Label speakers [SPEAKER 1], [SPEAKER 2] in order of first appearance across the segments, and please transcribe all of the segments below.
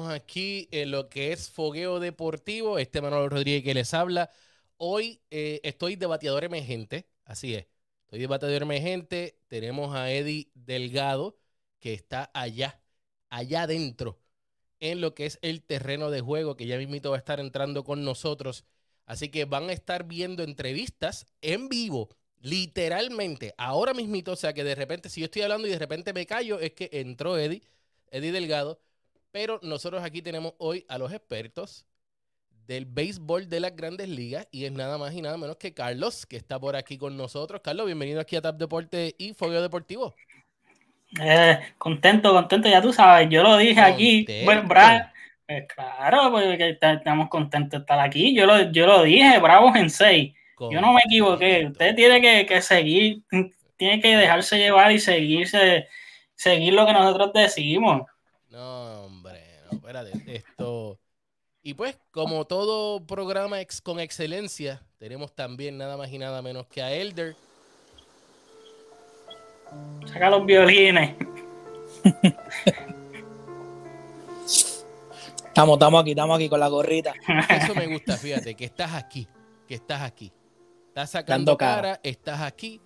[SPEAKER 1] aquí en lo que es fogueo deportivo. Este Manuel Rodríguez que les habla. Hoy eh, estoy de bateador emergente, así es. Estoy de bateador emergente. Tenemos a Eddie Delgado que está allá, allá adentro, en lo que es el terreno de juego, que ya mismito va a estar entrando con nosotros. Así que van a estar viendo entrevistas en vivo, literalmente, ahora mismito. O sea que de repente, si yo estoy hablando y de repente me callo, es que entró Eddie, Eddie Delgado. Pero nosotros aquí tenemos hoy a los expertos del béisbol de las grandes ligas y es nada más y nada menos que Carlos, que está por aquí con nosotros. Carlos, bienvenido aquí a TAP Deporte y Fogueo Deportivo.
[SPEAKER 2] Eh, contento, contento, ya tú sabes, yo lo dije aquí. Bueno, pues claro, porque estamos contentos de estar aquí. Yo lo, yo lo dije, bravos en seis. Yo no me equivoqué. Usted tiene que, que, seguir, tiene que dejarse llevar y seguirse, seguir lo que nosotros decimos.
[SPEAKER 1] No, espérate, esto. Y pues, como todo programa ex, con excelencia, tenemos también nada más y nada menos que a Elder.
[SPEAKER 2] Saca los violines.
[SPEAKER 3] Estamos, estamos aquí, estamos aquí con la gorrita.
[SPEAKER 1] Eso me gusta, fíjate, que estás aquí, que estás aquí. Estás sacando cara, estás aquí.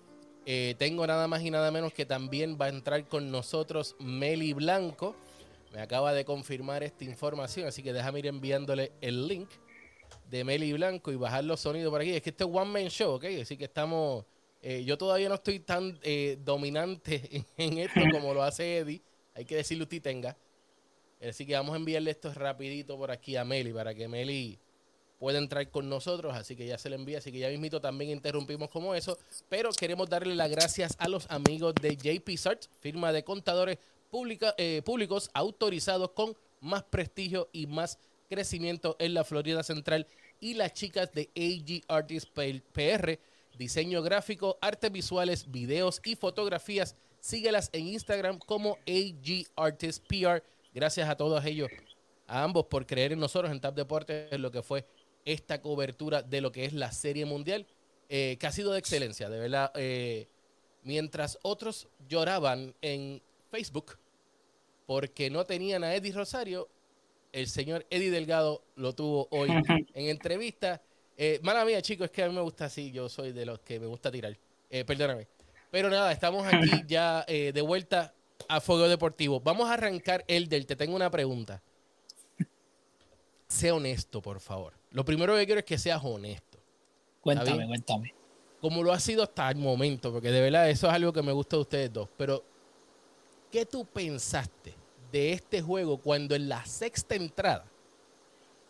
[SPEAKER 1] Eh, tengo nada más y nada menos que también va a entrar con nosotros Meli Blanco. Me acaba de confirmar esta información, así que déjame ir enviándole el link de Meli Blanco y bajar los sonidos por aquí. Es que este es One Man Show, ¿ok? Así que estamos. Eh, yo todavía no estoy tan eh, dominante en, esto como lo hace Eddie. Hay que decirle usted tenga. Así que vamos a enviarle esto rapidito por aquí a Meli para que Meli pueda entrar con nosotros. Así que ya se le envía. Así que ya mismito también interrumpimos como eso. Pero queremos darle las gracias a los amigos de JP Search, firma de contadores eh, públicos autorizados con más prestigio y más crecimiento en la Florida Central. Y las chicas de AG Artists PR, diseño gráfico, artes visuales, videos y fotografías. Síguelas en Instagram como AG Artists PR Gracias a todos ellos, a ambos por creer en nosotros en TAP Deportes, lo que fue esta cobertura de lo que es la Serie Mundial, eh, que ha sido de excelencia, de verdad. Eh, mientras otros lloraban en Facebook porque no tenían a Eddie Rosario, el señor Eddie Delgado lo tuvo hoy en entrevista. Eh, mala mía, chicos, es que a mí me gusta así, yo soy de los que me gusta tirar. perdóname. Pero nada, estamos aquí ya de vuelta a Fuego Deportivo. Vamos a arrancar, Elder. Te tengo una pregunta. Sé honesto, por favor. Lo primero que quiero es que seas honesto.
[SPEAKER 3] Cuéntame, cuéntame.
[SPEAKER 1] Como lo ha sido hasta el momento, porque de verdad eso es algo que me gusta de ustedes dos. Pero, ¿qué tú pensaste de este juego cuando en la sexta entrada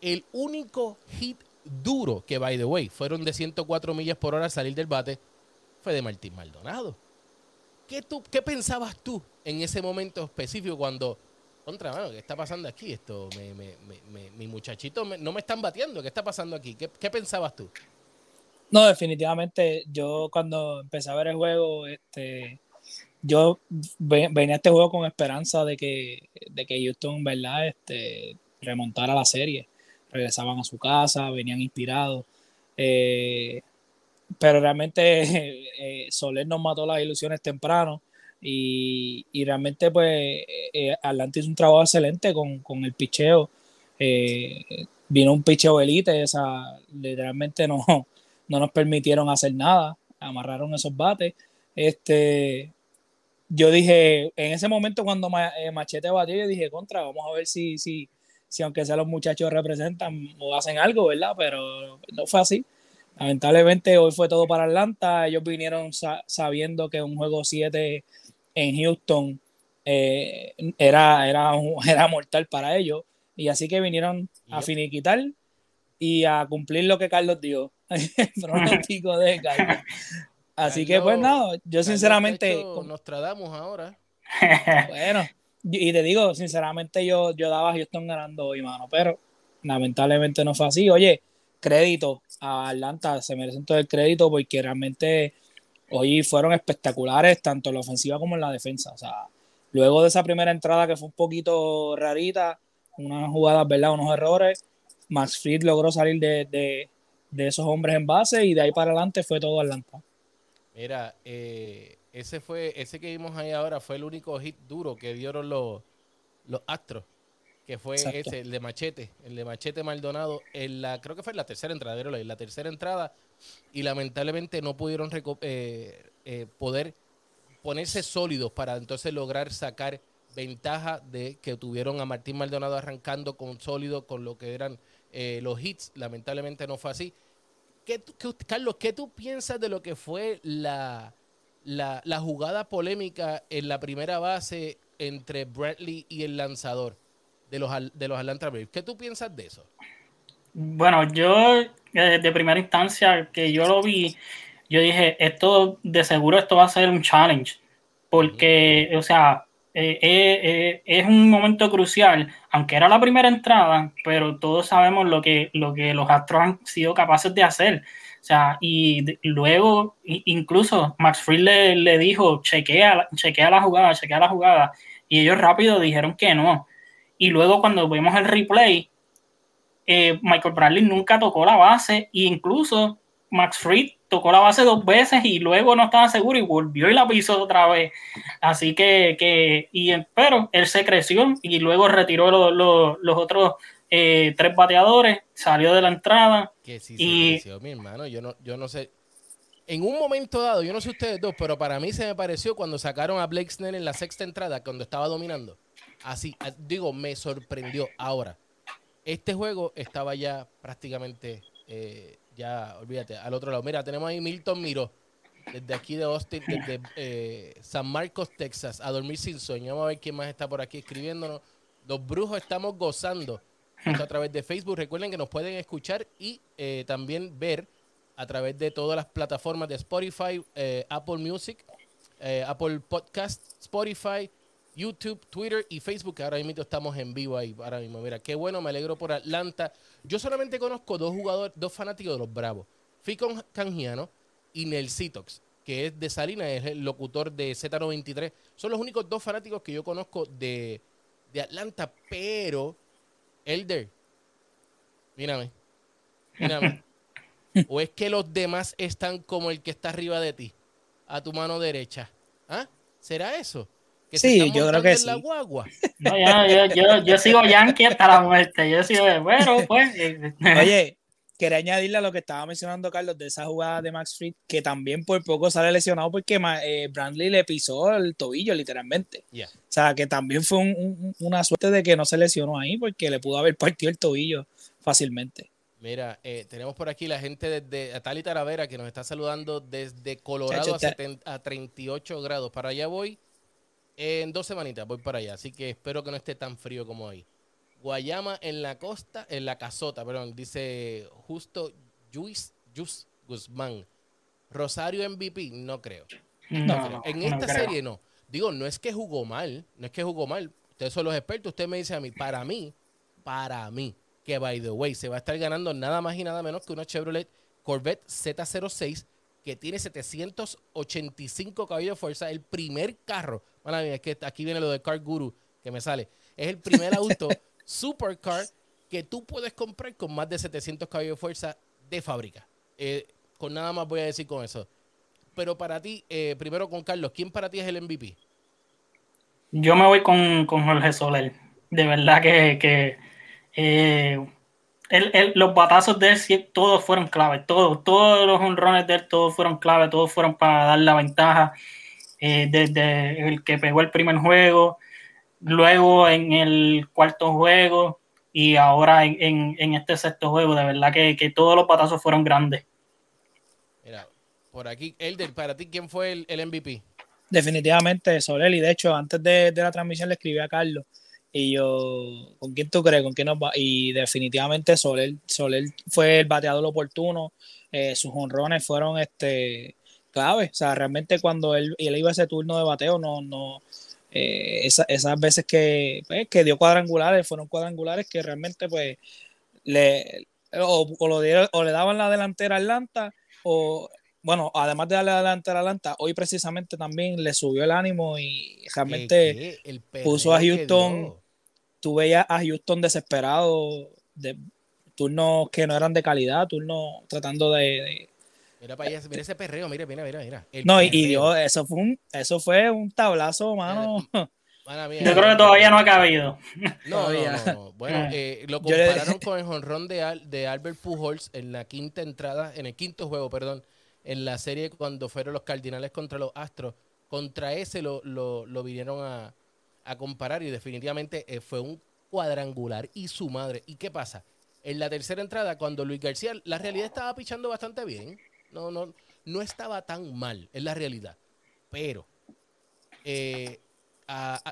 [SPEAKER 1] el único hit duro que, by the way, fueron de 104 millas por hora salir del bate, fue de Martín Maldonado? ¿Qué, tú, ¿Qué pensabas tú en ese momento específico cuando, contra, mano, ¿qué está pasando aquí? Esto, me, me, me, mi muchachito no me están batiendo, ¿qué está pasando aquí? ¿Qué, ¿Qué, pensabas tú?
[SPEAKER 3] No, definitivamente, yo cuando empecé a ver el juego, este, yo venía a este juego con esperanza de que, de que Houston, ¿verdad? Este, remontara la serie. Regresaban a su casa, venían inspirados. Eh, pero realmente eh, Soler nos mató las ilusiones temprano y, y realmente pues eh, eh, hizo un trabajo excelente con, con el picheo. vino un picheo elite, o sea, literalmente no, no nos permitieron hacer nada, amarraron esos bates. Este, yo dije, en ese momento cuando Machete batió, yo dije, contra, vamos a ver si, si, si aunque sea los muchachos representan o hacen algo, ¿verdad? Pero no fue así. Lamentablemente hoy fue todo para Atlanta. Ellos vinieron sabiendo que un juego 7 en Houston eh, era, era, era mortal para ellos. Y así que vinieron a finiquitar y a cumplir lo que Carlos dio. El pronóstico de Carlos. Así que pues nada, yo sinceramente...
[SPEAKER 1] Nos tratamos ahora.
[SPEAKER 3] Bueno, y te digo, sinceramente yo, yo daba Houston ganando hoy, mano, pero lamentablemente no fue así. Oye, crédito a Atlanta, se merecen todo el crédito porque realmente hoy fueron espectaculares tanto en la ofensiva como en la defensa. O sea, luego de esa primera entrada que fue un poquito rarita, unas jugadas, ¿verdad? Unos errores, Max Fried logró salir de, esos hombres en base y de ahí para adelante fue todo Atlanta.
[SPEAKER 1] Mira, eh, ese fue, ese que vimos ahí ahora fue el único hit duro que dieron los, los Astros que fue ese, el de Machete, el de Machete Maldonado, en la, creo que fue en la tercera entrada, en la tercera entrada, y lamentablemente no pudieron eh, eh, poder ponerse sólidos para entonces lograr sacar ventaja de que tuvieron a Martín Maldonado arrancando con sólido con lo que eran eh, los hits. Lamentablemente no fue así. ¿Qué, Carlos, ¿qué tú piensas de lo que fue la, la, la, jugada polémica en la primera base entre Bradley y el lanzador de los, de los Atlanta Braves? ¿Qué tú piensas de eso?
[SPEAKER 2] Bueno, yo eh, de primera instancia que yo lo vi, yo dije, esto de seguro esto va a ser un challenge, porque, o sea, eh, eh, es un momento crucial, aunque era la primera entrada, pero todos sabemos lo que, lo que los Astros han sido capaces de hacer. O sea, y luego, incluso Max Fried le, le, dijo, chequea, chequea la jugada, chequea la jugada, y ellos rápido dijeron que no. Y luego cuando vemos el replay, Michael Bradley nunca tocó la base, e incluso Max Fried tocó la base dos veces y luego no estaba seguro y volvió y la pisó otra vez. Así que, que y, pero él se creció y luego retiró los otros eh, tres bateadores, salió de la entrada.
[SPEAKER 1] Que sí y, creció, mi hermano. Yo no, yo no sé. En un momento dado, yo no sé ustedes dos, pero para mí se me pareció cuando sacaron a Blake Snell en la sexta entrada, cuando estaba dominando. Así, digo, me sorprendió. Ahora, este juego estaba ya prácticamente eh, ya, olvídate, al otro lado. Mira, tenemos ahí Milton Miro, desde aquí de Austin, desde eh, San Marcos, Texas, a dormir sin sueño. Vamos a ver quién más está por aquí escribiéndonos. Los brujos estamos gozando a través de Facebook. Recuerden que nos pueden escuchar y eh, también ver a través de todas las plataformas de Spotify, eh, Apple Music, Apple Podcast, Spotify, YouTube, Twitter y Facebook. Ahora mismo estamos en vivo ahí. Ahora mismo, mira, qué bueno, me alegro por Atlanta. Yo solamente conozco dos jugadores, dos fanáticos de los Bravos. Ficon Canjiano y Nelsitox, que es de Salinas, es el locutor de Z93. Son los únicos dos fanáticos que yo conozco de, de Atlanta, pero Elder, mírame, mírame. ¿O es que los demás están como el que está arriba de ti, a tu mano derecha? ¿Ah? ¿Será eso?
[SPEAKER 3] Sí, yo creo que sí.
[SPEAKER 2] No, yo, yo, yo, sigo Yankee hasta la muerte. Yo sigo, bueno, pues. Eh,
[SPEAKER 3] Oye, quería añadirle a lo que estaba mencionando Carlos de esa jugada de Max Fried, que también por poco sale lesionado porque eh, Brandley le pisó el tobillo, literalmente. O sea, que también fue una suerte de que no se lesionó ahí porque le pudo haber partido el tobillo fácilmente.
[SPEAKER 1] Mira, eh, tenemos por aquí la gente desde Tali Taravera que nos está saludando desde Colorado a, a 38 grados. Para allá voy en dos semanitas voy para allá, así que espero que no esté tan frío como hoy. Guayama en la costa, en la casota, perdón, dice justo Jus Guzmán. Rosario MVP, no creo. No, en esta serie no. Digo, no es que jugó mal, no es que jugó mal. Ustedes son los expertos, usted me dice a mí, para mí, para mí, que by the way, se va a estar ganando nada más y nada menos que una Chevrolet Corvette Z06 que tiene 785 caballos de fuerza, el primer carro es que aquí viene lo de Car Guru que me sale. Es el primer auto supercar que tú puedes comprar con más de 700 caballos de fuerza de fábrica. Eh, con nada más voy a decir con eso. Pero para ti, eh, primero con Carlos, ¿quién para ti es el MVP?
[SPEAKER 2] Yo me voy con, Jorge Soler. De verdad que, eh, los batazos de él todos fueron clave. Todos, todos los honrones de él, todos fueron clave, todos fueron para dar la ventaja eh, desde el que pegó el primer juego, luego en el cuarto juego y ahora en, este sexto juego. De verdad que, todos los patazos fueron grandes.
[SPEAKER 1] Mira, por aquí, Elder, para ti, ¿quién fue el, MVP?
[SPEAKER 3] Definitivamente Soler, y de hecho, antes de, la transmisión le escribí a Carlos. Y yo, ¿con quién tú crees? ¿Con quién nos va? Y definitivamente Soler, Soler fue el bateador oportuno. Eh, sus honrones fueron este, clave. O sea, realmente cuando él, él iba a ese turno de bateo, no, no, eh, esas veces que, pues, que dio cuadrangulares, fueron cuadrangulares que realmente pues le o, lo o le daban la delantera a Atlanta o bueno, además de darle la delantera a Atlanta, hoy precisamente también le subió el ánimo y realmente puso a Houston, tú veías a Houston desesperado de turnos que no eran de calidad, turnos tratando de
[SPEAKER 1] Mira para allá, mira ese perreo, mira, mira, mira, mira.
[SPEAKER 3] no, y, eso fue un, eso fue un tablazo, mano.
[SPEAKER 2] Yo creo que todavía no ha cabido.
[SPEAKER 1] No, no, Bueno, ah. eh, lo compararon con el jonrón de, de Albert Pujols en la quinta entrada, en el quinto juego, perdón, en la serie cuando fueron los Cardinales contra los Astros. Contra ese lo, lo, vinieron a, comparar y definitivamente eh, fue un cuadrangular y su madre. ¿Y qué pasa? En la tercera entrada, cuando Luis García, la realidad estaba pichando bastante bien. No, no, no estaba tan mal, es la realidad. Pero eh,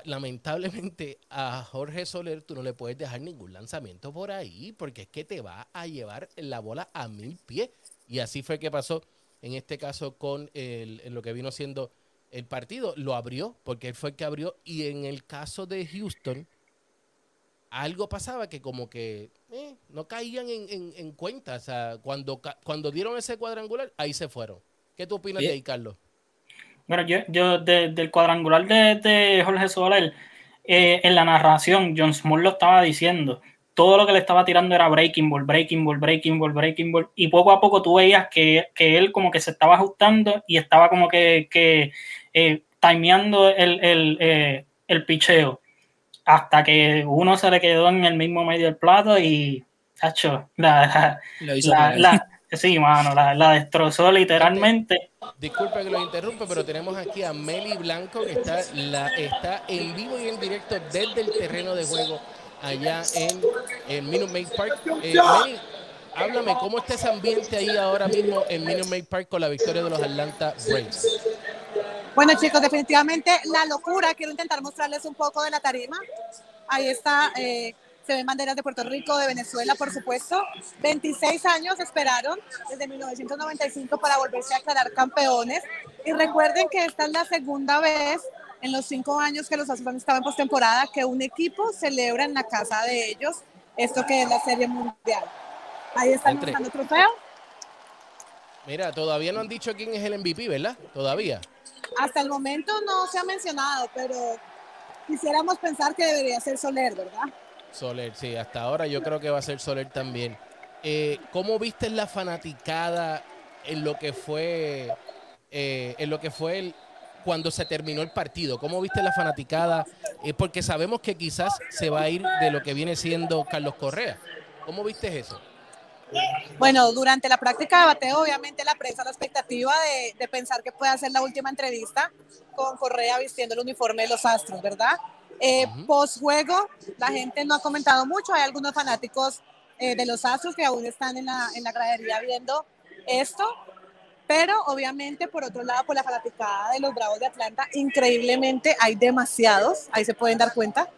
[SPEAKER 1] lamentablemente a Jorge Soler tú no le puedes dejar ningún lanzamiento por ahí porque es que te va a llevar la bola a mil pies. Y así fue que pasó en este caso con el, en lo que vino siendo el partido. Lo abrió porque él fue el que abrió. Y en el caso de Houston, algo pasaba que como que eh, no caían en, cuenta. O sea, cuando, cuando dieron ese cuadrangular, ahí se fueron. ¿Qué tú opinas de ahí, Carlos?
[SPEAKER 2] Bueno, yo, yo del cuadrangular de, Jorge Soler, eh, en la narración, John Small lo estaba diciendo. Todo lo que le estaba tirando era breaking ball, breaking ball, breaking ball, breaking ball. Y poco a poco tú veías que, él como que se estaba ajustando y estaba como que, que eh, timeando el, el, eh, el picheo. Hasta que uno se le quedó en el mismo medio del plato y, hecho, la, la, Sí, mano, la, destrozó literalmente.
[SPEAKER 1] Disculpe que lo interrumpe, pero tenemos aquí a Meli Blanco que está, la, está en vivo y en directo desde el terreno de juego allá en, en Minute Maid Park. Eh, Meli, háblame, ¿cómo está ese ambiente ahí ahora mismo en Minute Maid Park con la victoria de los Atlanta Braves?
[SPEAKER 4] Bueno, chicos, definitivamente la locura. Quiero intentar mostrarles un poco de la tarima. Ahí está. Eh, se ven banderas de Puerto Rico, de Venezuela, por supuesto. 26 años esperaron desde 1995 para volverse a aclarar campeones. Y recuerden que esta es la segunda vez en los cinco años que los Astros estaban en postemporada que un equipo celebra en la casa de ellos esto que es la Serie Mundial. Ahí están mostrando trofeo.
[SPEAKER 1] Mira, todavía no han dicho quién es el MVP, ¿verdad? Todavía.
[SPEAKER 4] Hasta el momento no se ha mencionado, pero quisiéramos pensar que debería ser Soler, ¿verdad?
[SPEAKER 1] Soler, sí, hasta ahora yo creo que va a ser Soler también. Eh, ¿Cómo viste la fanaticada en lo que fue eh, en lo que fue cuando se terminó el partido? ¿Cómo viste la fanaticada? Eh, porque sabemos que quizás se va a ir de lo que viene siendo Carlos Correa. ¿Cómo viste eso?
[SPEAKER 4] Bueno, durante la práctica de bateo, obviamente la prensa la expectativa de, de pensar que puede hacer la última entrevista con Correa vistiendo el uniforme de los Astros, ¿verdad? Eh, Post juego, la gente no ha comentado mucho. Hay algunos fanáticos eh, de los Astros que aún están en la, en la gradería viendo esto. Pero obviamente, por otro lado, por la fanaticada de los Bravos de Atlanta, increíblemente hay demasiados, ahí se pueden dar cuenta.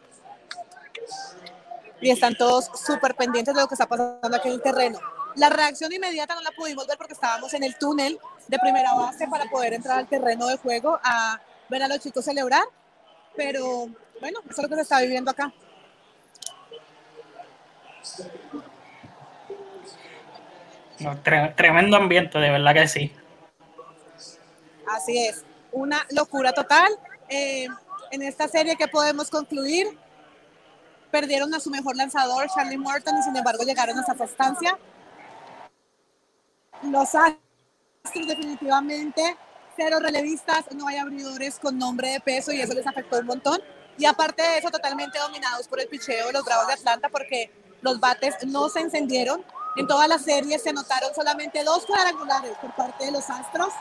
[SPEAKER 4] Y están todos súper pendientes de lo que está pasando aquí en el terreno. La reacción inmediata no la pudimos ver porque estábamos en el túnel de primera base para poder entrar al terreno de juego a ver a los chicos celebrar. Pero bueno, eso es lo que se está viviendo acá.
[SPEAKER 2] tremendo ambiente, de verdad que sí.
[SPEAKER 4] Así es, una locura total. Eh, en esta serie que podemos concluir, perdieron a su mejor lanzador, Charlie Morton, y sin embargo llegaron a esa estancia. Los Astros definitivamente, cero relevistas, no hay abridores con nombre de peso y eso les afectó un montón. Y aparte de eso, totalmente dominados por el picheo de los Bravos de Atlanta porque los bates no se encendieron. En toda la serie se notaron solamente dos cuadrangulares por parte de los Astros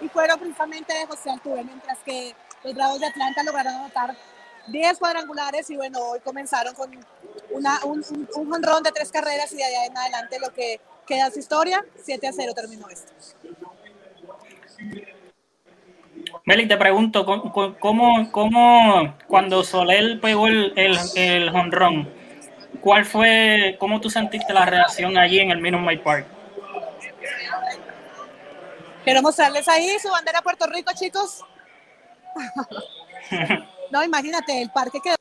[SPEAKER 4] y fueron principalmente de José Altuve, mientras que los Bravos de Atlanta lograron anotar 10 cuadrangulares y bueno, hoy comenzaron con una, un, un, un de tres carreras y de ahí en adelante lo que queda su historia, 7 a 0 terminó esto.
[SPEAKER 2] Meli, te pregunto, ¿cómo, cómo, cuando Soler pegó el, el, honrón, cuál fue, cómo tú sentiste la reacción allí en el Minute Maid Park?
[SPEAKER 4] Quiero mostrarles ahí su bandera Puerto Rico, chicos. no, imagínate, el parque quedó,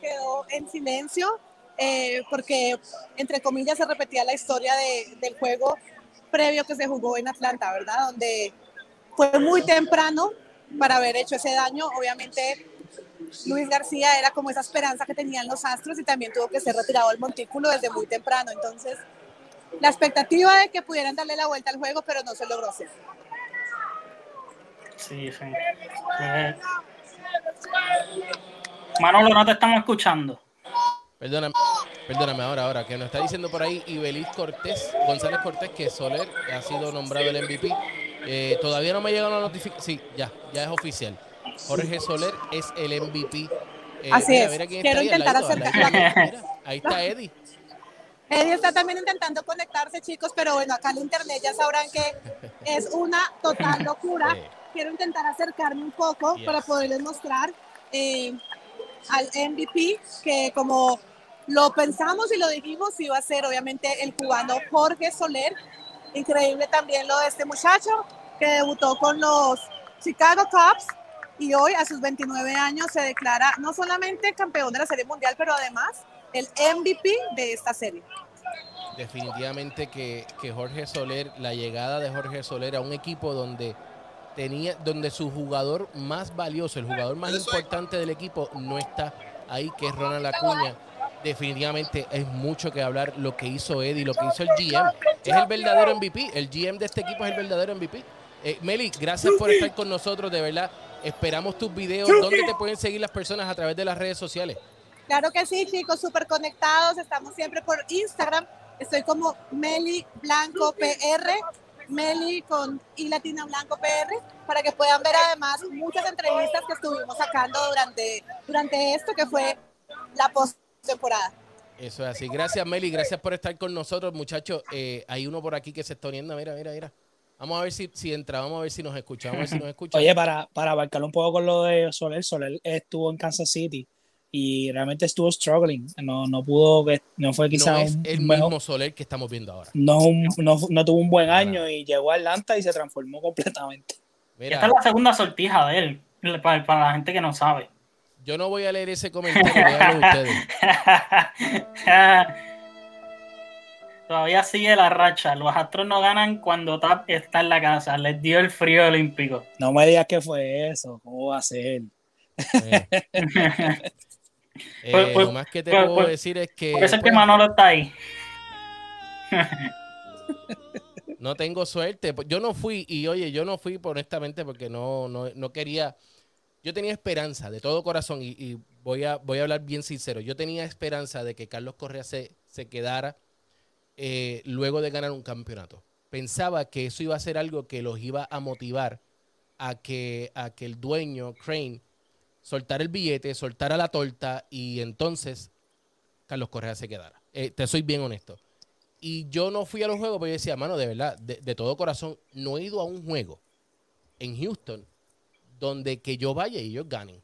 [SPEAKER 4] quedó en silencio eh, porque, entre comillas, se repetía la historia de, del juego previo que se jugó en Atlanta, ¿verdad? Donde fue muy temprano para haber hecho ese daño. Obviamente, Luis García era como esa esperanza que tenían los Astros y también tuvo que ser retirado del montículo desde muy temprano. Entonces, la expectativa de que pudieran darle la vuelta al juego, pero no se logró hacer.
[SPEAKER 2] Sí, sí. Manolo, no te estamos escuchando.
[SPEAKER 1] Perdóname, perdóname ahora, ahora, que nos está diciendo por ahí Ibeliz Cortés, González Cortés, que Soler ha sido nombrado el MVP. Eh, todavía no me ha llegado la notificación. Sí, ya, ya es oficial. Jorge Soler es el MVP.
[SPEAKER 4] Eh, Así es. Quiero intentar acercarme.
[SPEAKER 1] Ahí está Eddie.
[SPEAKER 4] Eddie está también intentando conectarse, chicos, pero bueno, acá en internet ya sabrán que es una total locura. Quiero intentar acercarme un poco para poderles mostrar eh, al MVP, que como lo pensamos y lo dijimos, iba a ser obviamente el cubano Jorge Soler. Increíble también lo de este muchacho que debutó con los Chicago Cubs y hoy a sus 29 años se declara no solamente campeón de la Serie Mundial, pero además el MVP de esta serie.
[SPEAKER 1] Definitivamente que, que Jorge Soler, la llegada de Jorge Soler a un equipo donde tenía, donde su jugador más valioso, el jugador más importante del equipo, no está ahí, que es Ronald Acuña definitivamente es mucho que hablar lo que hizo Eddie, lo que hizo el GM. Es el verdadero MVP. El GM de este equipo es el verdadero MVP. Eh, Meli, gracias por estar con nosotros, de verdad. Esperamos tus videos. ¿Dónde te pueden seguir las personas a través de las redes sociales?
[SPEAKER 4] Claro que sí, chicos, súper conectados. Estamos siempre por Instagram. Estoy como Meli Blanco PR, Meli con I Latina Blanco PR, para que puedan ver además muchas entrevistas que estuvimos sacando durante, durante esto, que fue la post temporada.
[SPEAKER 1] Eso es así. Gracias, Meli. Gracias por estar con nosotros, muchachos. Eh, hay uno por aquí que se está uniendo. Mira, mira, mira. Vamos a ver si, si entra, vamos a ver si nos escucha. Vamos a ver si nos escucha.
[SPEAKER 3] Oye, para, para abarcar un poco con lo de Soler, Soler estuvo en Kansas City y realmente estuvo struggling. No, no pudo, no fue quizás
[SPEAKER 1] no es el mismo Soler que estamos viendo ahora.
[SPEAKER 3] No, no, no tuvo un buen año y llegó a Atlanta y se transformó completamente.
[SPEAKER 2] Esta es la segunda sortija de él, para, para la gente que no sabe.
[SPEAKER 1] Yo no voy a leer ese comentario, de ustedes.
[SPEAKER 2] Todavía sigue la racha. Los Astros no ganan cuando Tap está en la casa. Les dio el frío olímpico.
[SPEAKER 3] No me digas que fue eso. ¿Cómo va a ser?
[SPEAKER 1] Eh. eh, pues, pues, lo más que te pues, puedo decir es que.
[SPEAKER 2] Por eso es que Manolo está ahí.
[SPEAKER 1] no tengo suerte. Yo no fui, y oye, yo no fui honestamente porque no, no, no quería yo tenía esperanza de todo corazón y, voy, a, voy a hablar bien sincero. Yo tenía esperanza de que Carlos Correa se, se quedara eh, luego de ganar un campeonato. Pensaba que eso iba a ser algo que los iba a motivar a que, a que el dueño, Crane, soltara el billete, soltara la torta y entonces Carlos Correa se quedara. Eh, te soy bien honesto. Y yo no fui a los juegos porque yo decía, mano, de verdad, de todo corazón, no he ido a un juego en Houston donde que yo vaya y ellos ganen.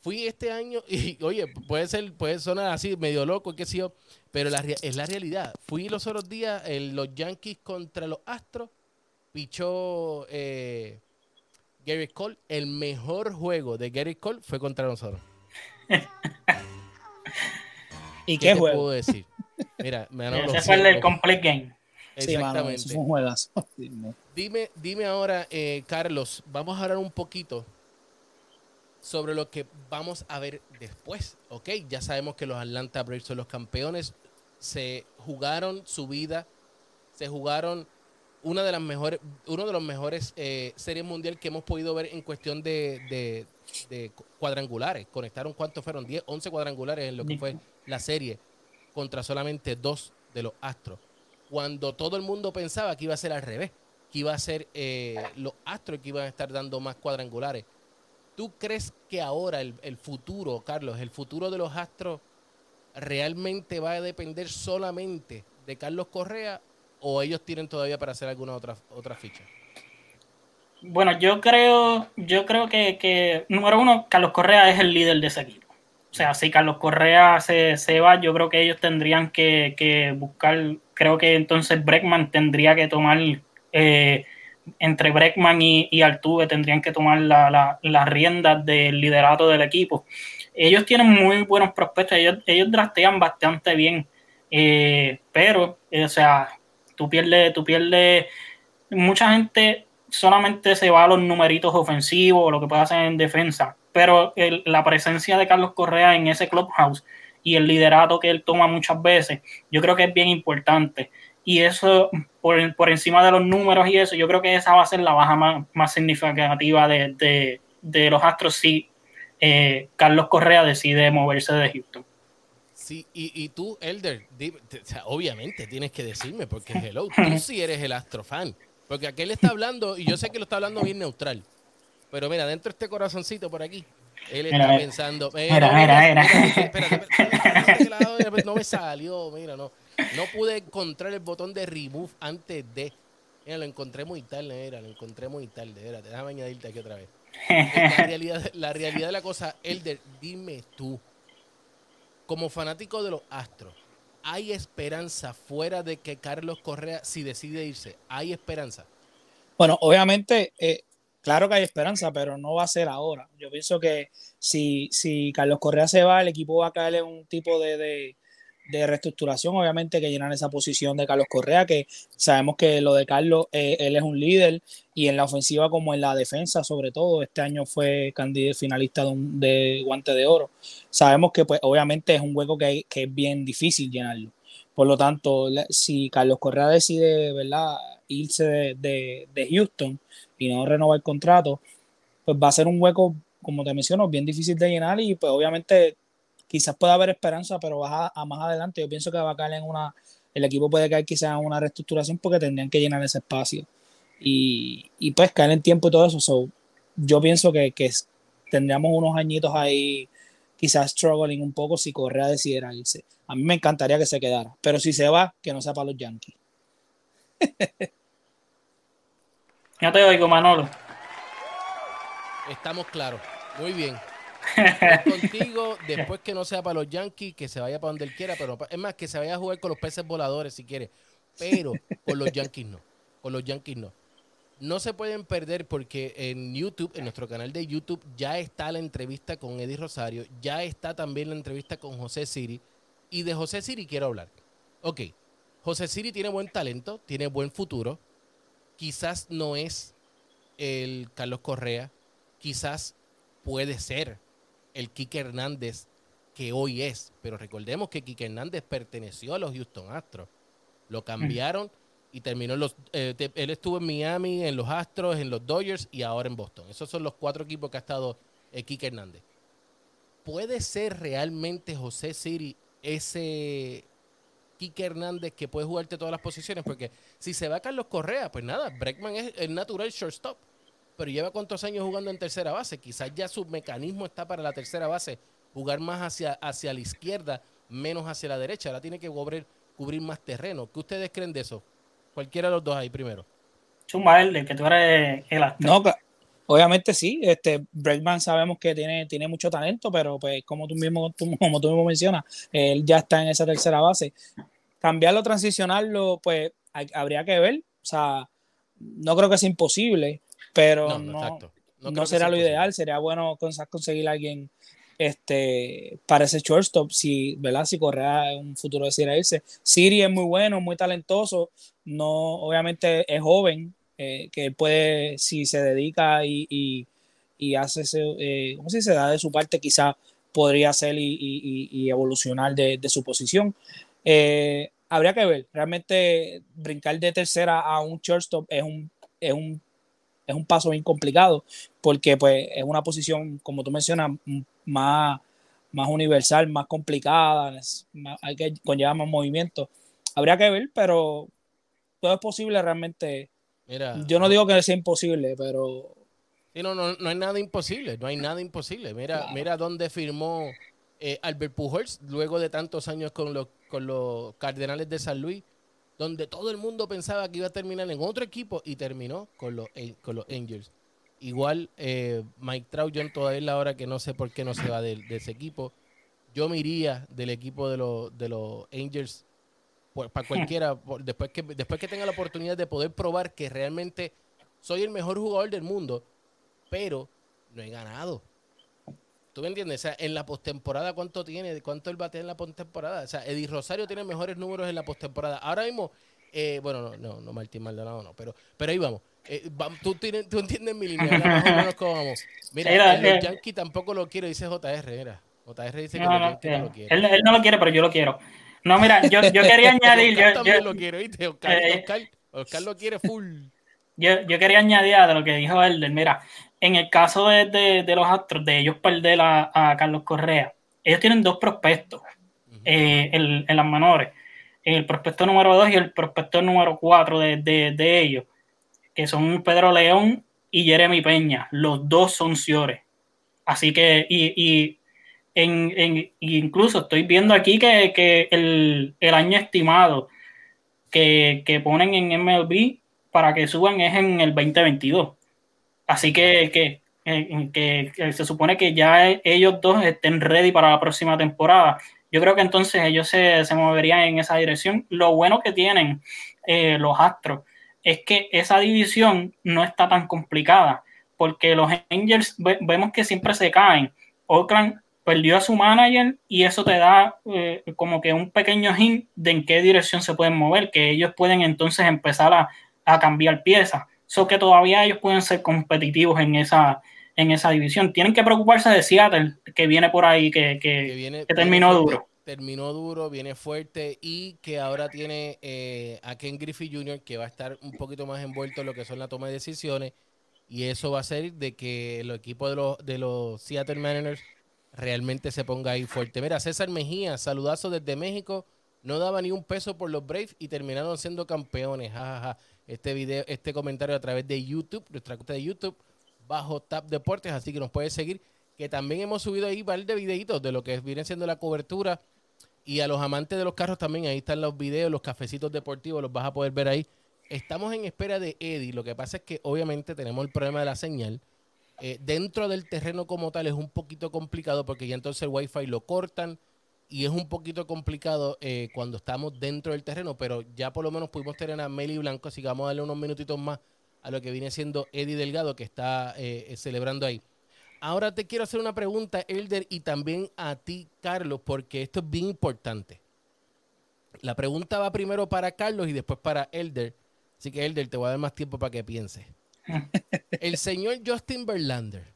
[SPEAKER 1] Fui este año y, oye, puede ser, puede sonar así, medio loco, qué sé yo, pero es la realidad. Fui los otros días, los Yankees contra los Astros, pichó eh, Gary Cole. El mejor juego de Gary Cole fue contra nosotros.
[SPEAKER 3] ¿Y qué, qué juego?
[SPEAKER 1] puedo decir? Mira,
[SPEAKER 2] me Ese fue el del complete game.
[SPEAKER 1] Exactamente. Sí, Dime, dime ahora, eh, Carlos, vamos a hablar un poquito sobre lo que vamos a ver después. Ok, ya sabemos que los Atlanta Braves son los campeones. Se jugaron su vida, se jugaron una de las mejores, uno de los mejores eh, series mundial que hemos podido ver en cuestión de, de, cuadrangulares. Conectaron cuántos fueron, 10, 11 cuadrangulares en lo que fue la serie contra solamente dos de los Astros cuando todo el mundo pensaba que iba a ser al revés, que iba a ser eh, los Astros que iban a estar dando más cuadrangulares. ¿Tú crees que ahora el, futuro, Carlos, el futuro de los Astros realmente va a depender solamente de Carlos Correa o ellos tienen todavía para hacer alguna otra, otra ficha?
[SPEAKER 2] Bueno, yo creo, yo creo que, que, número uno, Carlos Correa es el líder de ese equipo. O sea, si Carlos Correa se, se va, yo creo que ellos tendrían que, buscar, creo que entonces Breckman tendría que tomar, eh, entre Breckman y, y, Altuve tendrían que tomar las la, riendas del liderato del equipo. Ellos tienen muy buenos prospectos, ellos, ellos bastante bien, eh, pero, eh, o sea, tú pierdes, tú pierdes, mucha gente solamente se va a los numeritos ofensivos o lo que puede hacer en defensa pero la presencia de Carlos Correa en ese clubhouse y el liderato que él toma muchas veces, yo creo que es bien importante. Y eso por, encima de los números y eso, yo creo que esa va a ser la baja más, significativa de, los Astros si eh, Carlos Correa decide moverse de Houston.
[SPEAKER 1] Sí, y, tú, Elder, obviamente tienes que decirme, porque hello, tú sí eres el astrofan. Porque aquel está hablando, y yo sé que lo está hablando bien neutral. Pero mira, dentro de este corazoncito por aquí, él está pensando. Mira, mira, mira. no me salió, mira, no. No pude encontrar el botón de remove antes de. Mira, lo encontré muy tarde, mira, lo encontré muy tarde. Espérate, déjame añadirte aquí otra vez. La realidad, la realidad de la cosa, Elder, dime tú como fanático de los Astros, ¿hay esperanza fuera de que Carlos Correa, si decide irse, hay esperanza?
[SPEAKER 3] Bueno, obviamente, eh, claro que hay esperanza, pero no va a ser ahora. Yo pienso que si, si Carlos Correa se va, el equipo va a caer un tipo de de reestructuración, obviamente, que llenar esa posición de Carlos Correa, que sabemos que lo de Carlos, eh, él es un líder y en la ofensiva como en la defensa, sobre todo, este año fue candidato finalista de, guante de oro. Sabemos que, pues, obviamente es un hueco que, es bien difícil llenarlo. Por lo tanto, si Carlos Correa decide, ¿verdad?, irse de, de Houston y no renovar el contrato, pues va a ser un hueco, como te menciono, bien difícil de llenar y pues obviamente quizás pueda haber esperanza, pero a, más adelante yo pienso que va a caer en una, el equipo puede caer quizás en una reestructuración porque tendrían que llenar ese espacio y, y pues caer en tiempo y todo eso. yo pienso que, que tendríamos unos añitos ahí quizás struggling un poco si Correa decidiera irse. A mí me encantaría que se quedara, pero si se va, que no sea para los Yankees.
[SPEAKER 2] ya te oigo, Manolo.
[SPEAKER 1] Estamos claros. Muy bien contigo, después que no sea para los Yankees, que se vaya para donde él quiera, pero es más, que se vaya a jugar con los peces voladores si quiere, pero con los Yankees no, con los Yankees no. No se pueden perder porque en YouTube, en nuestro canal de YouTube, ya está la entrevista con Eddie Rosario, ya está también la entrevista con José Siri, y de José Siri quiero hablar. Ok, José Siri tiene buen talento, tiene buen futuro, quizás no es el Carlos Correa, quizás puede ser el Kike Hernández que hoy es. Pero recordemos que Kike Hernández perteneció a los Houston Astros. Lo cambiaron y terminó en los. Eh, él estuvo en Miami, en los Astros, en los Dodgers y ahora en Boston. Esos son los cuatro equipos que ha estado eh, Kike Hernández. ¿Puede ser realmente José Siri ese Kike Hernández que puede jugarte todas las posiciones? Porque si se va Carlos Correa, pues nada, Breckman es el natural shortstop pero lleva cuántos años jugando en tercera base. Quizás ya su mecanismo está para la tercera base, jugar más hacia, hacia la izquierda, menos hacia la derecha. Ahora tiene que cubrir, cubrir más terreno. ¿Qué ustedes creen de eso? Cualquiera de los dos ahí primero.
[SPEAKER 2] Chumba, el que tú eres el
[SPEAKER 3] No, obviamente sí. Este, Bregman sabemos que tiene, tiene mucho talento, pero pues como tú mismo, como tú mismo mencionas, él ya está en esa tercera base. Cambiarlo, transicionarlo, pues habría que ver. O sea, no creo que sea imposible pero no, no, será lo ideal, sería bueno conseguir a alguien este, para ese shortstop, si, ¿verdad? si Correa en un futuro decidiera irse. Siri es muy bueno, muy talentoso, no, obviamente es joven, eh, que puede, si se dedica y, y, hace ese, eh, ¿cómo se da de su parte, quizá podría ser y, evolucionar de, de, su posición. Eh, habría que ver, realmente brincar de tercera a un shortstop es un, es un es un paso bien complicado porque pues es una posición, como tú mencionas, más, más universal, más complicada, hay que conllevar más movimiento. Habría que ver, pero todo es posible realmente. Mira, Yo no digo que sea imposible, pero...
[SPEAKER 1] Sí, no, no, no hay nada imposible, no hay nada imposible. Mira, mira dónde firmó eh, Albert Pujols luego de tantos años con los, con los Cardenales de San Luis donde todo el mundo pensaba que iba a terminar en otro equipo y terminó con los, con los Angels. Igual eh, Mike Trout, yo todavía es la hora que no sé por qué no se va de, ese equipo. Yo me iría del equipo de los, de los Angels para cualquiera, después, que, después que tenga la oportunidad de poder probar que realmente soy el mejor jugador del mundo, pero no he ganado. ¿Tú me entiendes? O sea, en la postemporada, ¿cuánto tiene? ¿Cuánto él batea en la postemporada? O sea, Eddie Rosario tiene mejores números en la postemporada. Ahora mismo, eh, bueno, no, no, no, Martín Maldonado no, pero, pero ahí vamos. Eh, ¿tú, tienes, tú, entiendes mi línea, más o menos cómo vamos. Mira, mira los eh, Yankees tampoco lo quiero, dice JR, mira. JR dice que no,
[SPEAKER 2] no, no lo quiere. Él, él, no lo quiere, pero yo lo quiero. No, mira, yo, yo quería añadir. yo,
[SPEAKER 1] también lo quiero, ¿viste? Oscar, Oscar lo quiere full.
[SPEAKER 2] Yo, yo quería añadir a lo que dijo Elder. Mira, en el caso de, los Astros, de ellos perder a, Carlos Correa, ellos tienen dos prospectos eh, en, las menores. El prospecto número 2 y el prospecto número 4 de, ellos, que son Pedro León y Jeremy Peña. Los dos son Ciores. Así que, y, en, incluso estoy viendo aquí que, el, año estimado que, que ponen en MLB para que suban es en el 2022. Así que, que, se supone que ya ellos dos estén ready para la próxima temporada. Yo creo que entonces ellos se, moverían en esa dirección. Lo bueno que tienen eh, los Astros es que esa división no está tan complicada, porque los Angels vemos que siempre se caen. Oakland perdió a su manager y eso te da eh, como que un pequeño hint de en qué dirección se pueden mover, que ellos pueden entonces empezar a, a cambiar piezas. So que todavía ellos pueden ser competitivos en esa, en esa división. Tienen que preocuparse de Seattle, que viene por ahí, que, que, terminó duro.
[SPEAKER 1] Terminó duro, viene fuerte y que ahora tiene eh, a Ken Griffey Jr., que va a estar un poquito más envuelto en lo que son la toma de decisiones. Y eso va a ser de que el equipo de los, de los Seattle Mariners realmente se ponga ahí fuerte. Mira, César Mejía, saludazo desde México. No daba ni un peso por los Braves y terminaron siendo campeones. Ja, este video, este comentario a través de YouTube, nuestra cuenta de YouTube, bajo Tap Deportes, así que nos puedes seguir, que también hemos subido ahí varios de videitos de lo que viene siendo la cobertura y a los amantes de los carros también, ahí están los videos, los cafecitos deportivos, los vas a poder ver ahí. Estamos en espera de Eddie, lo que pasa es que obviamente tenemos el problema de la señal. Eh, dentro del terreno como tal es un poquito complicado porque ya entonces el wifi lo cortan, y es un poquito complicado eh, cuando estamos dentro del terreno, pero ya por lo menos pudimos tener a Meli Blanco, así que vamos a darle unos minutitos más a lo que viene siendo Eddie Delgado, que está eh, eh, celebrando ahí. Ahora te quiero hacer una pregunta, Elder, y también a ti, Carlos, porque esto es bien importante. La pregunta va primero para Carlos y después para Elder. Así que, Elder, te voy a dar más tiempo para que pienses. El señor Justin Verlander.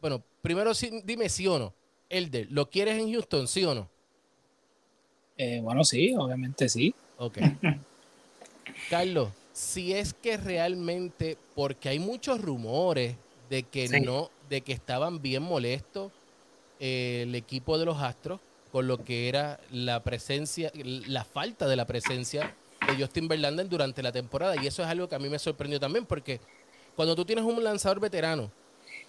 [SPEAKER 1] Bueno, primero dime sí o no. Elder, ¿lo quieres en Houston, sí o no?
[SPEAKER 3] Eh, bueno, sí, obviamente sí.
[SPEAKER 1] Ok. Carlos, si es que realmente, porque hay muchos rumores de que no, de que estaban bien molestos eh, el equipo de los Astros con lo que era la presencia, la falta de la presencia de Justin Verlander durante la temporada. Y eso es algo que a mí me sorprendió también, porque cuando tú tienes un lanzador veterano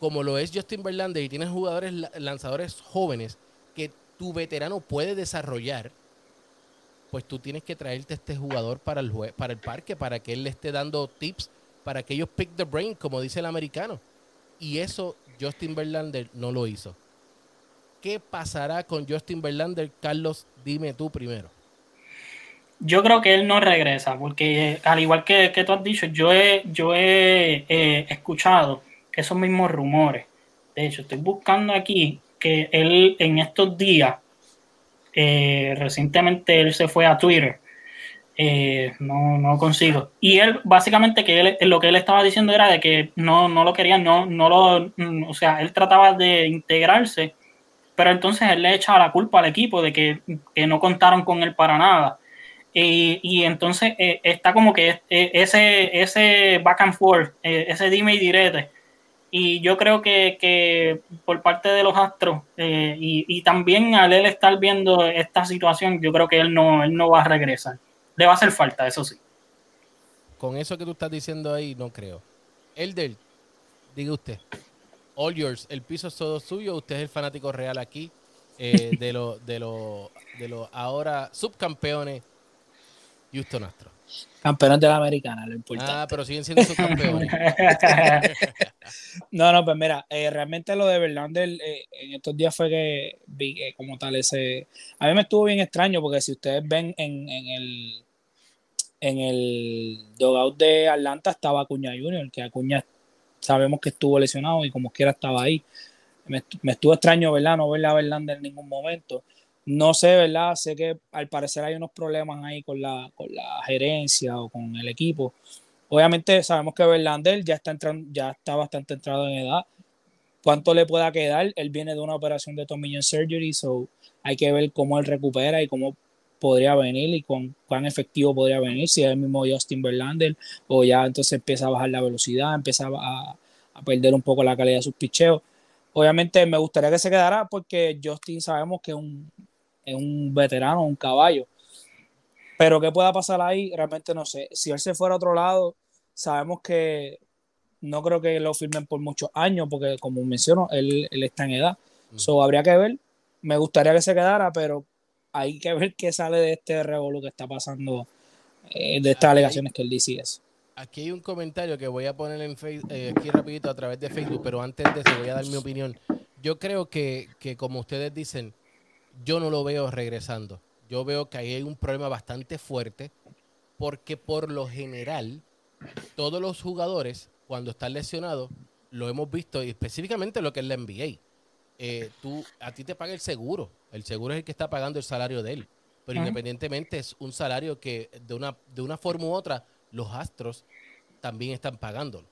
[SPEAKER 1] como lo es Justin Verlander y tienes jugadores lanzadores jóvenes que tu veterano puede desarrollar, pues tú tienes que traerte a este jugador para el, para el parque, para que él le esté dando tips, para que ellos pick the brain, como dice el americano. Y eso Justin Verlander no lo hizo. ¿Qué pasará con Justin Verlander? Carlos, dime tú primero.
[SPEAKER 2] Yo creo que él no regresa, porque al igual que, tú has dicho, yo he, yo he eh, escuchado esos mismos rumores. De hecho, estoy buscando aquí que él en estos días, eh, recientemente él se fue a Twitter. Eh, no, no consigo. Y él, básicamente, que él, lo que él estaba diciendo era de que no, no lo querían, no, no lo, mm, o sea, él trataba de integrarse, pero entonces él le echaba la culpa al equipo de que, no contaron con él para nada. Y, entonces eh, está como que ese, ese back and forth, ese dime y direte, y yo creo que, por parte de los Astros eh, y, también al él estar viendo esta situación, yo creo que él no, él no va a regresar. Le va a hacer falta, eso sí.
[SPEAKER 1] Con eso que tú estás diciendo ahí, no creo. Elder, diga usted. All yours, el piso es todo suyo, usted es el fanático real aquí eh, de los de lo, de lo ahora subcampeones Houston Astros.
[SPEAKER 3] Campeones de la americana, lo importante.
[SPEAKER 1] Ah, pero siguen siendo subcampeones.
[SPEAKER 3] no, no, pues mira, eh, realmente lo de Verlander eh, en estos días fue que vi que como tal ese... A mí me estuvo bien extraño porque si ustedes ven en, el en el dogout de Atlanta estaba Acuña Junior, que Acuña sabemos que estuvo lesionado y como quiera estaba ahí. Me, estuvo extraño, ¿verdad? No verla a Verlander en ningún momento. No sé, ¿verdad? Sé que al parecer hay unos problemas ahí con la, con la gerencia o con el equipo. Obviamente sabemos que Verlander ya está, entrando, ya está bastante entrado en edad. ¿Cuánto le pueda quedar? Él viene de una operación de Tommy Surgery, so hay que ver cómo él recupera y cómo podría venir y con cuán efectivo podría venir, si es el mismo Justin Verlander o ya entonces empieza a bajar la velocidad, empieza a, a perder un poco la calidad de sus picheos. Obviamente me gustaría que se quedara porque Justin sabemos que es un, es un veterano, un caballo. Pero qué pueda pasar ahí, realmente no sé. Si él se fuera a otro lado, sabemos que no creo que lo firmen por muchos años, porque como menciono, él, él está en edad. So, habría que ver. Me gustaría que se quedara, pero hay que ver qué sale de este revolú que está pasando, eh, de estas alegaciones que él dice eso.
[SPEAKER 1] Aquí hay un comentario que voy a poner en Facebook, eh, aquí rapidito a través de Facebook, pero antes de eso voy a dar mi opinión. Yo creo que, que como ustedes dicen, yo no lo veo regresando. Yo veo que ahí hay un problema bastante fuerte porque por lo general todos los jugadores cuando están lesionados lo hemos visto y específicamente lo que es la NBA. Eh, tú, a ti te paga el seguro. El seguro es el que está pagando el salario de él. Pero independientemente es un salario que de una, de una forma u otra los astros también están pagándolo.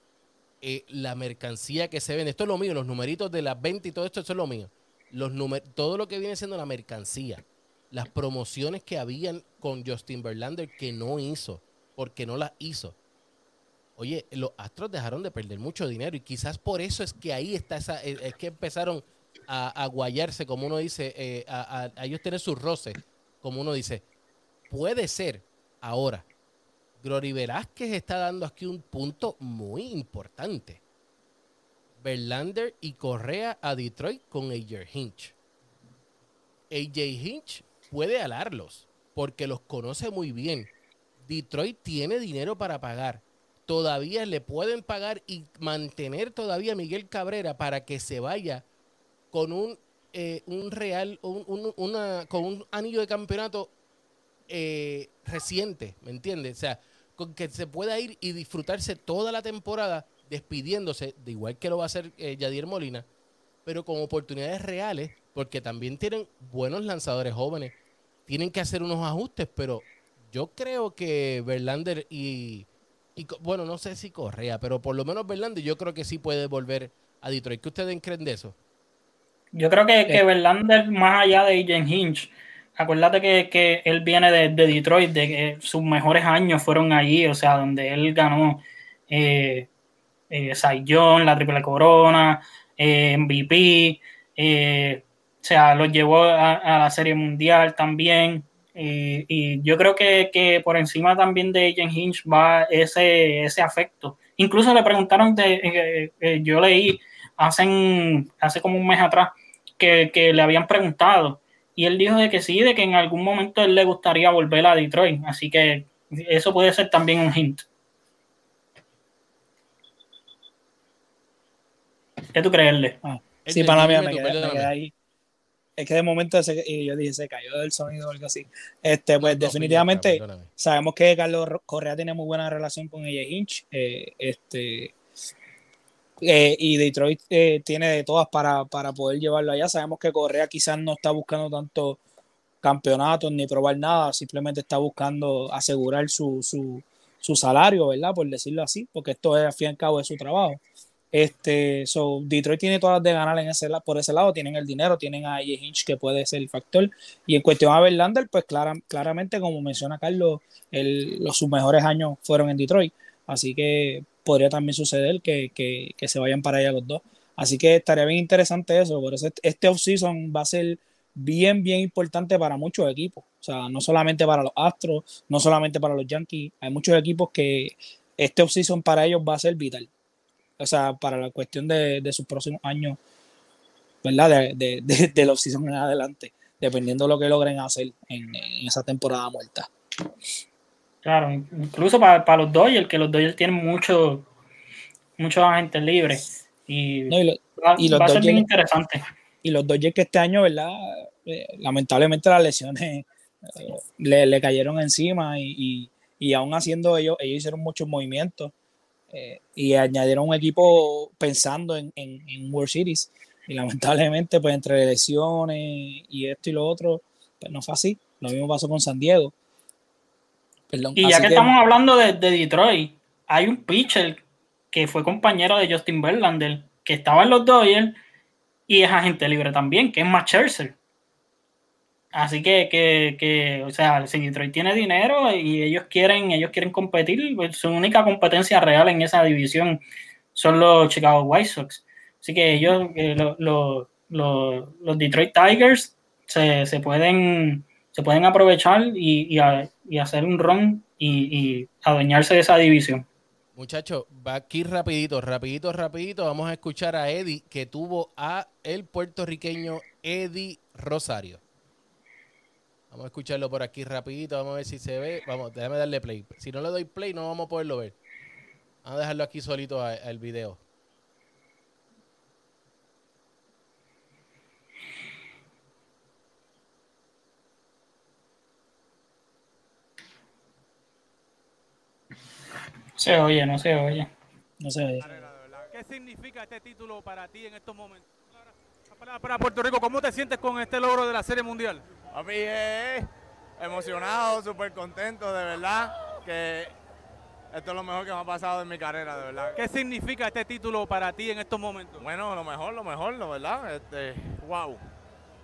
[SPEAKER 1] Eh, la mercancía que se vende, esto es lo mío, los numeritos de las ventas y todo esto, eso es lo mío los todo lo que viene siendo la mercancía, las promociones que habían con Justin Verlander que no hizo, porque no las hizo. Oye, los Astros dejaron de perder mucho dinero y quizás por eso es que ahí está esa, eh, es que empezaron a, guayarse, como uno dice, eh, a, ellos tener sus roces, como uno dice. Puede ser ahora. Glory Velázquez está dando aquí un punto muy importante. Verlander y Correa a Detroit con AJ Hinch. AJ Hinch puede alarlos porque los conoce muy bien. Detroit tiene dinero para pagar. Todavía le pueden pagar y mantener todavía a Miguel Cabrera para que se vaya con un, eh, un real, un, una, con un anillo de campeonato eh, reciente, ¿me entiendes? O sea, con que se pueda ir y disfrutarse toda la temporada despidiéndose, de igual que lo va a hacer eh, Yadier Molina, pero con oportunidades reales, porque también tienen buenos lanzadores jóvenes, tienen que hacer unos ajustes, pero yo creo que Verlander y, bueno, no sé si Correa, pero por lo menos Verlander yo creo que sí puede volver a Detroit. ¿Qué ustedes creen de eso?
[SPEAKER 2] Yo creo que, que eh. Verlander, más allá de Jen Hinch, acuérdate que, él viene de, Detroit, de que sus mejores años fueron allí, o sea, donde él ganó eh, eh, la Triple Corona, eh, MVP, eh, o sea, los llevó a, la Serie Mundial también. y yo creo que, por encima también de Jen Hinch va ese, ese afecto. Incluso le preguntaron, de, eh, yo leí hace, hace como un mes atrás que, que, le habían preguntado y él dijo de que sí, de que en algún momento él le gustaría volver a Detroit. Así que eso puede ser también un hint. ¿Qué tú crees, ah,
[SPEAKER 3] sí, para mí me, quedé, ahí. Es que de momento y yo dije, se cayó del sonido o algo así. Este, pues definitivamente sabemos que Carlos Correa tiene muy buena relación con ella Hinch. Eh, este, eh, y Detroit eh, tiene de todas para, para poder llevarlo allá. Sabemos que Correa quizás no está buscando tanto campeonatos ni probar nada, simplemente está buscando asegurar su, su, su salario, ¿verdad? Por decirlo así, porque esto es al fin y al cabo de su trabajo. Este, so, Detroit tiene todas las de ganar en ese, por ese lado, tienen el dinero, tienen a J. Hinch que puede ser el factor. Y en cuestión a Verlander, pues claramente, como menciona Carlos, los, sus mejores años fueron en Detroit. Así que podría también suceder que, que, que, se vayan para allá los dos. Así que estaría bien interesante eso. Por eso este offseason va a ser bien, bien importante para muchos equipos. O sea, no solamente para los Astros, no solamente para los Yankees. Hay muchos equipos que este offseason para ellos va a ser vital o sea, para la cuestión de, sus próximos años, ¿verdad? De, de, de, de la en adelante, dependiendo de lo que logren hacer en, esa temporada muerta.
[SPEAKER 2] Claro, incluso para, los Dodgers, que los Dodgers tienen muchos muchos agentes libres. Y,
[SPEAKER 3] va, a ser bien interesante. Y los Dodgers que este año, ¿verdad? Eh, lamentablemente las lesiones eh, le, cayeron encima y, y, y aún haciendo ellos, ellos hicieron muchos movimientos eh, y añadieron un equipo pensando en, World Series. Y lamentablemente, pues entre lesiones y esto y lo otro, pues no fue así. Lo mismo pasó con San Diego.
[SPEAKER 2] y ya que, estamos hablando de, Detroit, hay un pitcher que fue compañero de Justin Verlander, que estaba en los Dodgers y es agente libre también, que es Matt Scherzer. Así que, que, que, o sea, si Detroit tiene dinero y ellos quieren, ellos quieren competir, pues su única competencia real en esa división son los Chicago White Sox. Así que ellos, eh, los Detroit Tigers, se, se, pueden, se pueden aprovechar y, y, hacer un run y, y adueñarse de esa división.
[SPEAKER 1] Muchachos, va aquí rapidito, rapidito, rapidito. Vamos a escuchar a Eddie que tuvo a el puertorriqueño Eddie Rosario. Vamos a escucharlo por aquí rapidito, vamos a ver si se ve. Vamos, déjame darle play. Si no le doy play, no vamos a poderlo ver. Vamos a dejarlo aquí solito al video.
[SPEAKER 2] Se oye, no se oye. No se oye.
[SPEAKER 5] ¿Qué significa este título para ti en estos momentos? Para, Puerto Rico, ¿cómo te sientes con este logro de la Serie Mundial?
[SPEAKER 6] A mí es emocionado, súper contento, de verdad, que esto es lo mejor que me ha pasado en mi carrera, de verdad.
[SPEAKER 5] ¿Qué significa este título para ti en estos momentos?
[SPEAKER 6] Bueno, lo mejor, lo mejor, ¿no verdad. Este, wow,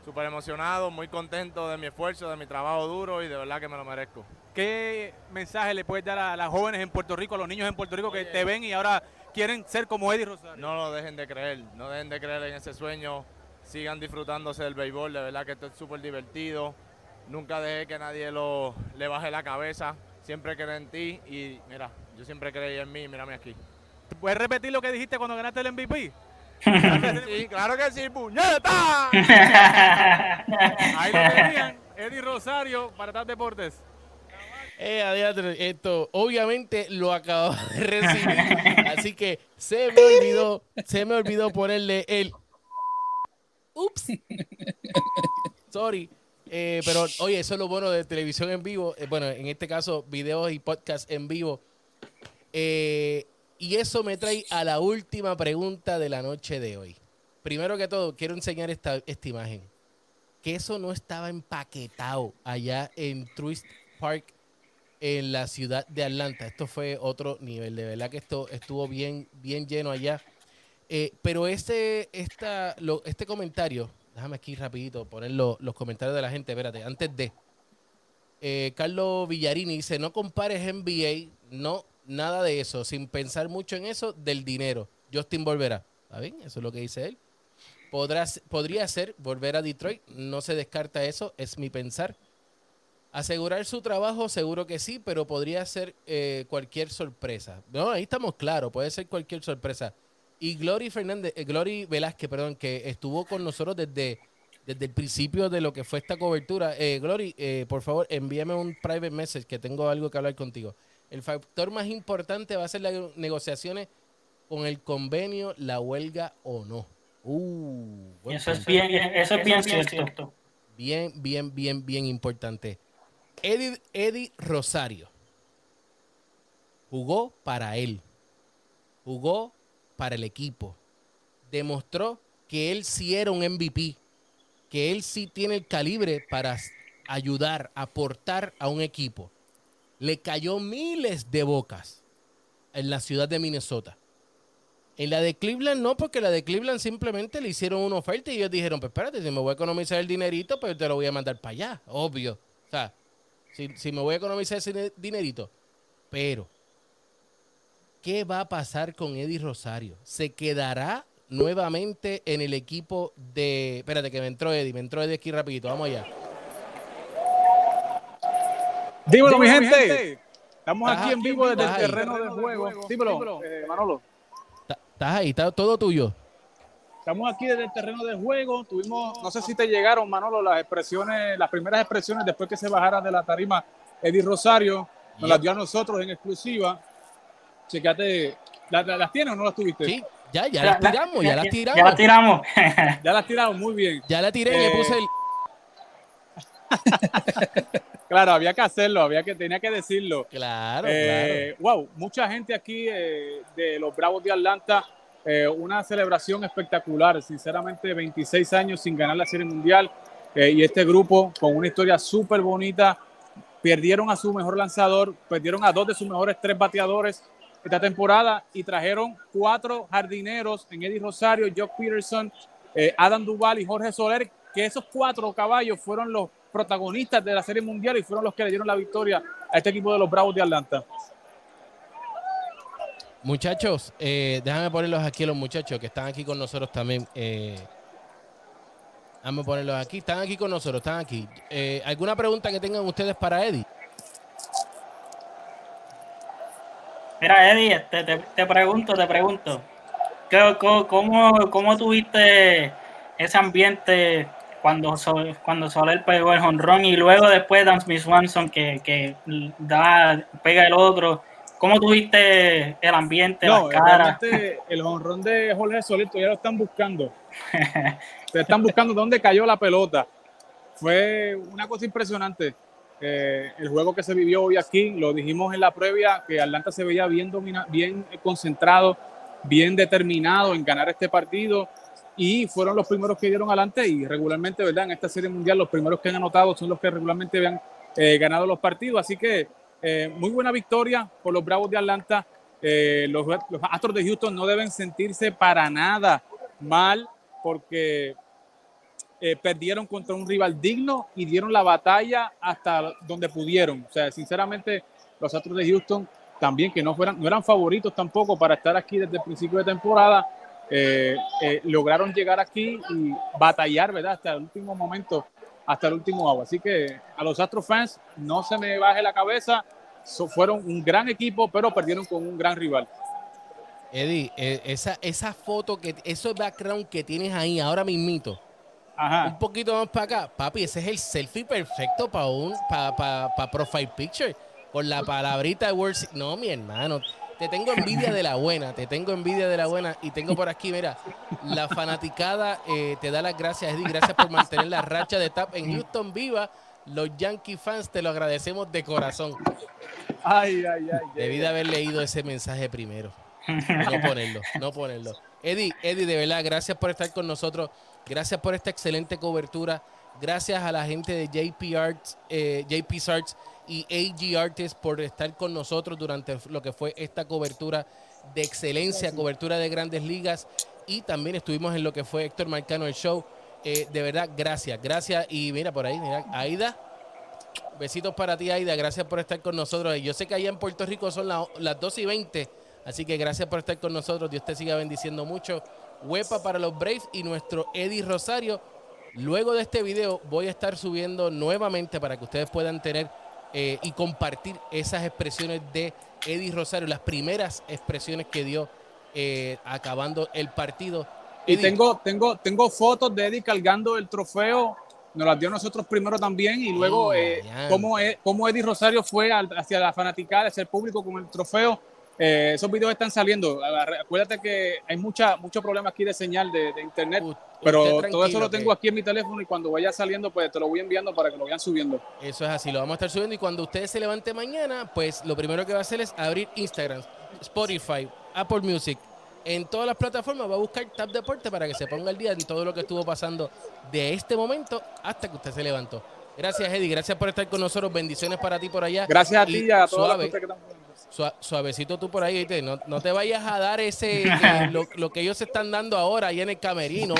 [SPEAKER 6] súper emocionado, muy contento de mi esfuerzo, de mi trabajo duro y de verdad que me lo merezco.
[SPEAKER 5] ¿Qué mensaje le puedes dar a las jóvenes en Puerto Rico, a los niños en Puerto Rico que te ven y ahora quieren ser como Eddie Rosario?
[SPEAKER 6] No lo dejen de creer, no dejen de creer en ese sueño sigan disfrutándose del béisbol, de verdad que esto es súper divertido. Nunca dejé que nadie lo, le baje la cabeza, siempre creí en ti y mira, yo siempre creí en mí, mírame aquí.
[SPEAKER 5] ¿Puedes repetir lo que dijiste cuando ganaste el MVP?
[SPEAKER 6] sí, claro que sí, puñeta.
[SPEAKER 5] Ahí lo tenían, Eddie Rosario para TAP Deportes.
[SPEAKER 1] Eh, esto obviamente lo acabo de recibir, así que se me olvidó, se me olvidó ponerle el Ups. Sorry. Eh, pero oye, eso es lo bueno de televisión en vivo. Eh, bueno, en este caso, videos y podcast en vivo. Eh, y eso me trae a la última pregunta de la noche de hoy. Primero que todo, quiero enseñar esta, esta imagen. Que eso no estaba empaquetado allá en Truist Park en la ciudad de Atlanta. Esto fue otro nivel. De verdad que esto estuvo bien, bien lleno allá. Eh, pero este, lo, este comentario, déjame aquí rapidito poner los comentarios de la gente, espérate, antes de. Eh, Carlos Villarini dice, no compares NBA, no, nada de eso, sin pensar mucho en eso, del dinero. Justin volverá. ¿Está bien? Eso es lo que dice él. Podrás, podría ser volver a Detroit, no se descarta eso, es mi pensar. Asegurar su trabajo, seguro que sí, pero podría ser eh, cualquier sorpresa. No, ahí estamos claros, puede ser cualquier sorpresa. Y Glory Fernández, eh, Glory Velázquez, perdón, que estuvo con nosotros desde, desde el principio de lo que fue esta cobertura. Eh, Glory, eh, por favor, envíame un private message que tengo algo que hablar contigo. El factor más importante va a ser las negociaciones con el convenio, la huelga o no.
[SPEAKER 2] Uh, eso, es bien, eso es bien, cierto.
[SPEAKER 1] Bien, bien, bien, bien importante. Eddie, Eddie Rosario jugó para él. Jugó para el equipo. Demostró que él sí era un MVP, que él sí tiene el calibre para ayudar, aportar a un equipo. Le cayó miles de bocas en la ciudad de Minnesota. En la de Cleveland no, porque la de Cleveland simplemente le hicieron una oferta y ellos dijeron, pues espérate, si me voy a economizar el dinerito, pues te lo voy a mandar para allá, obvio. O sea, si, si me voy a economizar ese dinerito. Pero ¿Qué va a pasar con Eddie Rosario? ¿Se quedará nuevamente en el equipo de... Espérate, que me entró Eddie, me entró Eddie aquí rapidito, vamos allá.
[SPEAKER 7] Dímelo, mi, gente. Estamos aquí en vivo desde el terreno de juego. Dímelo, eh, Manolo.
[SPEAKER 1] Estás ahí, está todo tuyo.
[SPEAKER 7] Estamos aquí desde el terreno de juego. Tuvimos, no sé si te llegaron, Manolo, las expresiones, las primeras expresiones después que se bajara de la tarima Eddie Rosario. Nos las dio a nosotros en exclusiva. Checate, ¿las tienes o no las tuviste?
[SPEAKER 1] Sí, ya, ya las tiramos, ya, las tiramos.
[SPEAKER 2] Ya las tiramos.
[SPEAKER 7] ya las tiramos, muy bien.
[SPEAKER 1] Ya la tiré y le puse el...
[SPEAKER 7] claro, había que hacerlo, había que, tenía que decirlo.
[SPEAKER 1] Claro, eh,
[SPEAKER 7] claro. Wow, mucha gente aquí eh, de los Bravos de Atlanta, eh, una celebración espectacular, sinceramente 26 años sin ganar la Serie Mundial y este grupo con una historia súper bonita, perdieron a su mejor lanzador, perdieron a dos de sus mejores tres bateadores esta temporada y trajeron cuatro jardineros en Eddie Rosario, Jock Peterson, eh, Adam Duval y Jorge Soler, que esos cuatro caballos fueron los protagonistas de la Serie Mundial y fueron los que le dieron la victoria a este equipo de los Bravos de Atlanta.
[SPEAKER 1] Muchachos, eh, déjame ponerlos aquí los muchachos que están aquí con nosotros también. Eh, déjame ponerlos aquí. Están aquí con nosotros, están aquí. Eh, ¿Alguna pregunta que tengan ustedes para Eddie?
[SPEAKER 2] Mira, Eddie, te, te, pregunto, te pregunto. ¿Cómo, cómo, tuviste ese ambiente cuando, cuando Soler pegó el honrón y luego después Dan Smith Swanson que, que da, pega el otro? ¿Cómo tuviste el ambiente, no,
[SPEAKER 7] las El honrón de Jorge Soler ya lo están buscando. Se están buscando dónde cayó la pelota. Fue una cosa impresionante. Eh, el juego que se vivió hoy aquí, lo dijimos en la previa, que Atlanta se veía bien, bien concentrado, bien determinado en ganar este partido y fueron los primeros que dieron adelante y regularmente, ¿verdad? En esta serie mundial los primeros que han anotado son los que regularmente habían eh, ganado los partidos, así que eh, muy buena victoria por los Bravos de Atlanta. Eh, los, Astros de Houston no deben sentirse para nada mal porque eh, perdieron contra un rival digno y dieron la batalla hasta donde pudieron. O sea, sinceramente, los Astros de Houston también, que no, fueran, no eran favoritos tampoco para estar aquí desde el principio de temporada, lograron llegar aquí y batallar, ¿verdad? Hasta el último momento hasta el último agua. Así que a los Astros fans no se me baje la cabeza. fueron un gran equipo, pero perdieron con un gran rival.
[SPEAKER 1] Eddie, eh, esa, esa foto, que ese background que tienes ahí ahora mismito, Ajá. un poquito más para acá, papi, ese es el selfie perfecto para un para profile picture con la palabrita de World. No, mi hermano, te tengo envidia de la buena, te tengo envidia de la buena y tengo por aquí, mira, la fanaticada eh, te da las gracias, Eddie, gracias por mantener la racha de tap en Houston viva. Los Yankee fans te lo agradecemos de corazón.
[SPEAKER 7] Ay, ay, ay.
[SPEAKER 1] Debí de haber leído ese mensaje primero. No ponerlo, no ponerlo. Eddie, Eddie, de verdad, gracias por estar con nosotros. Gracias por esta excelente cobertura. Gracias a la gente de JP Arts, eh, JP Arts y AG Artists por estar con nosotros durante lo que fue esta cobertura de excelencia, cobertura de grandes ligas. Y también estuvimos en lo que fue Héctor Marcano, el show. Eh, de verdad, gracias, gracias. Y mira por ahí, mira, Aida. Besitos para ti, Aida. Gracias por estar con nosotros. Yo sé que allá en Puerto Rico son las 2 y 20. Así que gracias por estar con nosotros. Dios te siga bendiciendo mucho. Huepa para los Braves y nuestro Eddie Rosario. Luego de este video voy a estar subiendo nuevamente para que ustedes puedan tener eh, y compartir esas expresiones de Eddie Rosario, las primeras expresiones que dio eh, acabando el partido.
[SPEAKER 7] Y tengo, tengo, tengo fotos de Eddie cargando el trofeo, nos las dio nosotros primero también, y luego eh, cómo, cómo, Eddie Rosario fue hacia la fanaticada, hacia el público con el trofeo. Eh, esos videos están saliendo. Acuérdate que hay mucha, mucho problema aquí de señal de, internet, pero todo eso lo tengo aquí en mi teléfono y cuando vaya saliendo, pues te lo voy enviando para que lo vayan subiendo.
[SPEAKER 1] Eso es así, lo vamos a estar subiendo y cuando ustedes se levante mañana, pues lo primero que va a hacer es abrir Instagram, Spotify, Apple Music. En todas las plataformas va a buscar Tap Deporte para que se ponga el día en todo lo que estuvo pasando de este momento hasta que usted se levantó. Gracias, Eddie. Gracias por estar con nosotros. Bendiciones para ti por allá.
[SPEAKER 7] Gracias a ti y a todos
[SPEAKER 1] los que suavecito tú por ahí, No, no, te vayas a dar ese eh, lo, que ellos están dando ahora ahí en el camerino.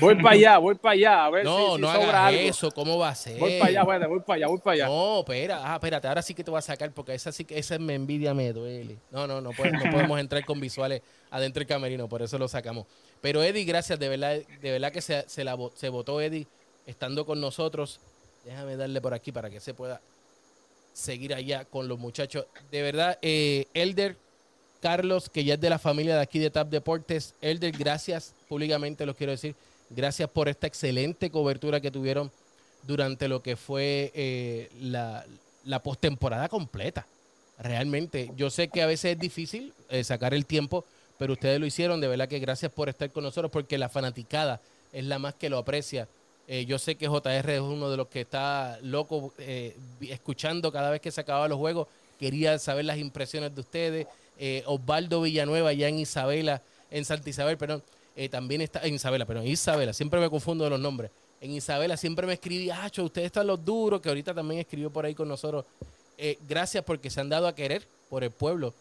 [SPEAKER 7] Voy para allá, voy para allá, a ver
[SPEAKER 1] no,
[SPEAKER 7] si,
[SPEAKER 1] no hagas eso, ¿cómo va a ser?
[SPEAKER 7] Voy para allá, voy, voy para allá, voy para allá.
[SPEAKER 1] No, espera, ah, espérate, ahora sí que te voy a sacar porque esa sí que esa me envidia me duele. No, no, no, podemos entrar con visuales adentro del camerino, por eso lo sacamos. Pero Eddie, gracias, de verdad, de verdad que se, se, la, se votó Eddie estando con nosotros. Déjame darle por aquí para que se pueda seguir allá con los muchachos. De verdad, eh, Elder Carlos, que ya es de la familia de aquí de TAP Deportes. Elder, gracias públicamente, los quiero decir. Gracias por esta excelente cobertura que tuvieron durante lo que fue eh, la, la postemporada completa. Realmente, yo sé que a veces es difícil eh, sacar el tiempo, pero ustedes lo hicieron. De verdad que gracias por estar con nosotros, porque la fanaticada es la más que lo aprecia eh, yo sé que JR es uno de los que está loco eh, escuchando cada vez que se acababan los juegos. Quería saber las impresiones de ustedes. Eh, Osvaldo Villanueva, ya en Isabela, en Santa Isabel, perdón, también está en Isabela, pero en Isabela, siempre me confundo de los nombres. En Isabela siempre me escribí, ah, ustedes están los duros, que ahorita también escribió por ahí con nosotros. gracias porque se han dado a querer por el pueblo.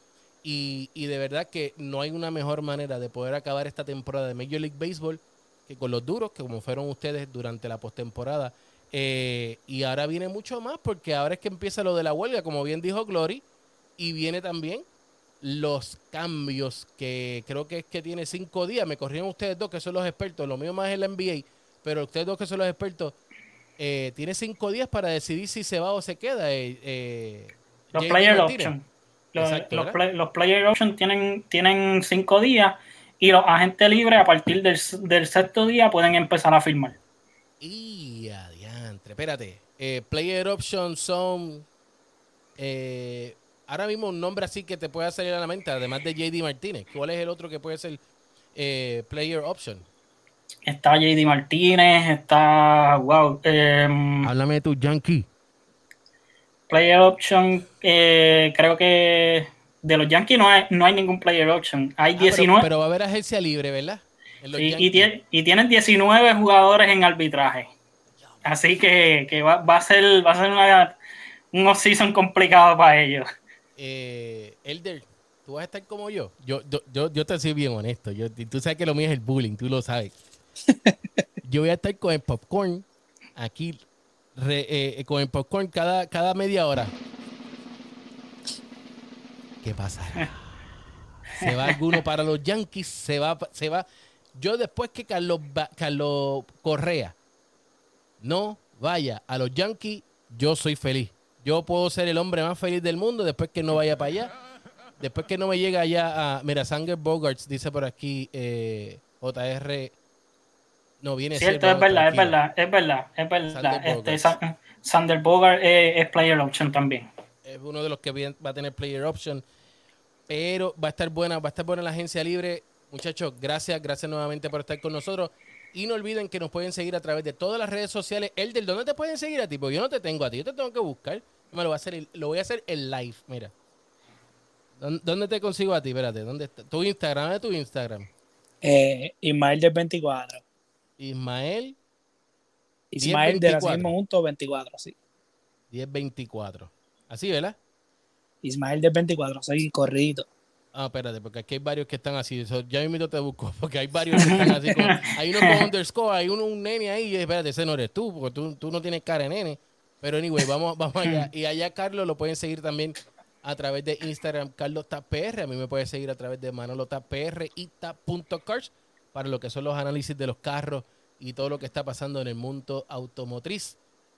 [SPEAKER 1] Y, y de verdad que no hay una mejor manera de poder acabar esta temporada de Major League Baseball que con los duros, que como fueron ustedes durante la postemporada, Eh, y ahora viene mucho más porque ahora es que empieza lo de la huelga, como bien dijo Glory, y viene también los cambios que creo que es que tiene cinco días. Me corrieron ustedes dos que son los expertos, lo mío más es la NBA, pero ustedes dos que son los expertos, eh, tiene cinco días para decidir si se va o se queda.
[SPEAKER 2] Eh, los player option. Los, player option tienen, tienen cinco días y los agentes libres a partir del, sexto día pueden empezar a firmar.
[SPEAKER 1] Y adiantre, espérate. player option son ahora mismo un nombre así que te pueda salir a la mente, además de JD Martínez. ¿Cuál es el otro que puede ser eh, player option?
[SPEAKER 2] Está JD Martínez, está. Wow. Em,
[SPEAKER 1] Háblame de tu Yankee.
[SPEAKER 2] Player option, eh, creo que de los Yankees no hay, no hay ningún player option. Hay 19.
[SPEAKER 1] Ah, pero, va a haber agencia libre, ¿verdad?
[SPEAKER 2] Sí, y, y, tienen 19 jugadores en arbitraje. Así que, que va, va, a ser, va a ser una, un off-season complicado para ellos
[SPEAKER 1] eh, Elder, tú vas a estar como yo. Yo, yo, yo, te soy bien honesto. Yo, tú sabes que lo mío es el bullying, tú lo sabes. yo voy a estar con el popcorn aquí, eh, con el popcorn cada, cada media hora. ¿Qué pasa? Se va alguno para los Yankees, se va, se va. Yo después que Carlos, Carlos Correa no vaya a los Yankees, yo soy feliz. Yo puedo ser el hombre más feliz del mundo después que no vaya para allá. Después que no me llegue allá a. Mira, Sanger Bogarts dice por aquí eh, JR. No viene
[SPEAKER 2] Cierto, es verdad, es verdad, es verdad, es verdad. Este, Sander Bogart es, player option también.
[SPEAKER 1] Es uno de los que va a tener player option. Pero va a estar buena, va a estar buena la agencia libre. Muchachos, gracias, gracias nuevamente por estar con nosotros. Y no olviden que nos pueden seguir a través de todas las redes sociales. El del ¿dónde te pueden seguir a ti? Porque yo no te tengo a ti, yo te tengo que buscar. Me lo voy a hacer, lo voy a hacer en live, mira. ¿Dónde te consigo a ti? Espérate, ¿dónde está? Tu Instagram, ¿dónde tu Instagram?
[SPEAKER 3] Eh, Ismael del 24.
[SPEAKER 1] Ismael.
[SPEAKER 3] Ismael de la mismo junto 24, sí.
[SPEAKER 1] 1024. Así, ¿verdad?
[SPEAKER 3] Ismael del 24, soy corrido.
[SPEAKER 1] Ah, espérate, porque aquí hay varios que están así. ya mismo te busco, porque hay varios que están así. hay uno con underscore, hay uno, un nene ahí. Y espérate, ese no eres tú, porque tú, tú no tienes cara de nene. Pero anyway, vamos, vamos allá. Y allá Carlos lo pueden seguir también a través de Instagram, Carlos TapPR. A mí me puede seguir a través de Manolo TapPR y tap.cars para lo que son los análisis de los carros y todo lo que está pasando en el mundo automotriz.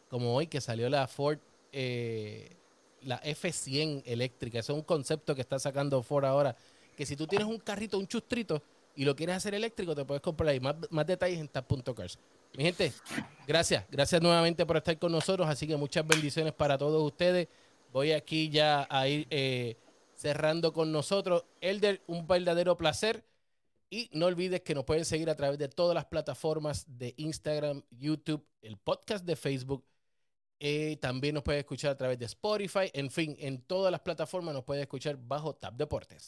[SPEAKER 1] Como hoy que salió la Ford, eh, la F100 eléctrica. Ese es un concepto que está sacando Ford ahora. Que si tú tienes un carrito, un chustrito, y lo quieres hacer eléctrico, te puedes comprar ahí. Más, más detalles en tap.cars. Mi gente, gracias. Gracias nuevamente por estar con nosotros. Así que muchas bendiciones para todos ustedes. Voy aquí ya a ir eh, cerrando con nosotros. Elder, un verdadero placer. Y no olvides que nos pueden seguir a través de todas las plataformas de Instagram, YouTube, el podcast de Facebook. Eh, también nos puede escuchar a través de Spotify. En fin, en todas las plataformas nos puede escuchar bajo Tab Deportes.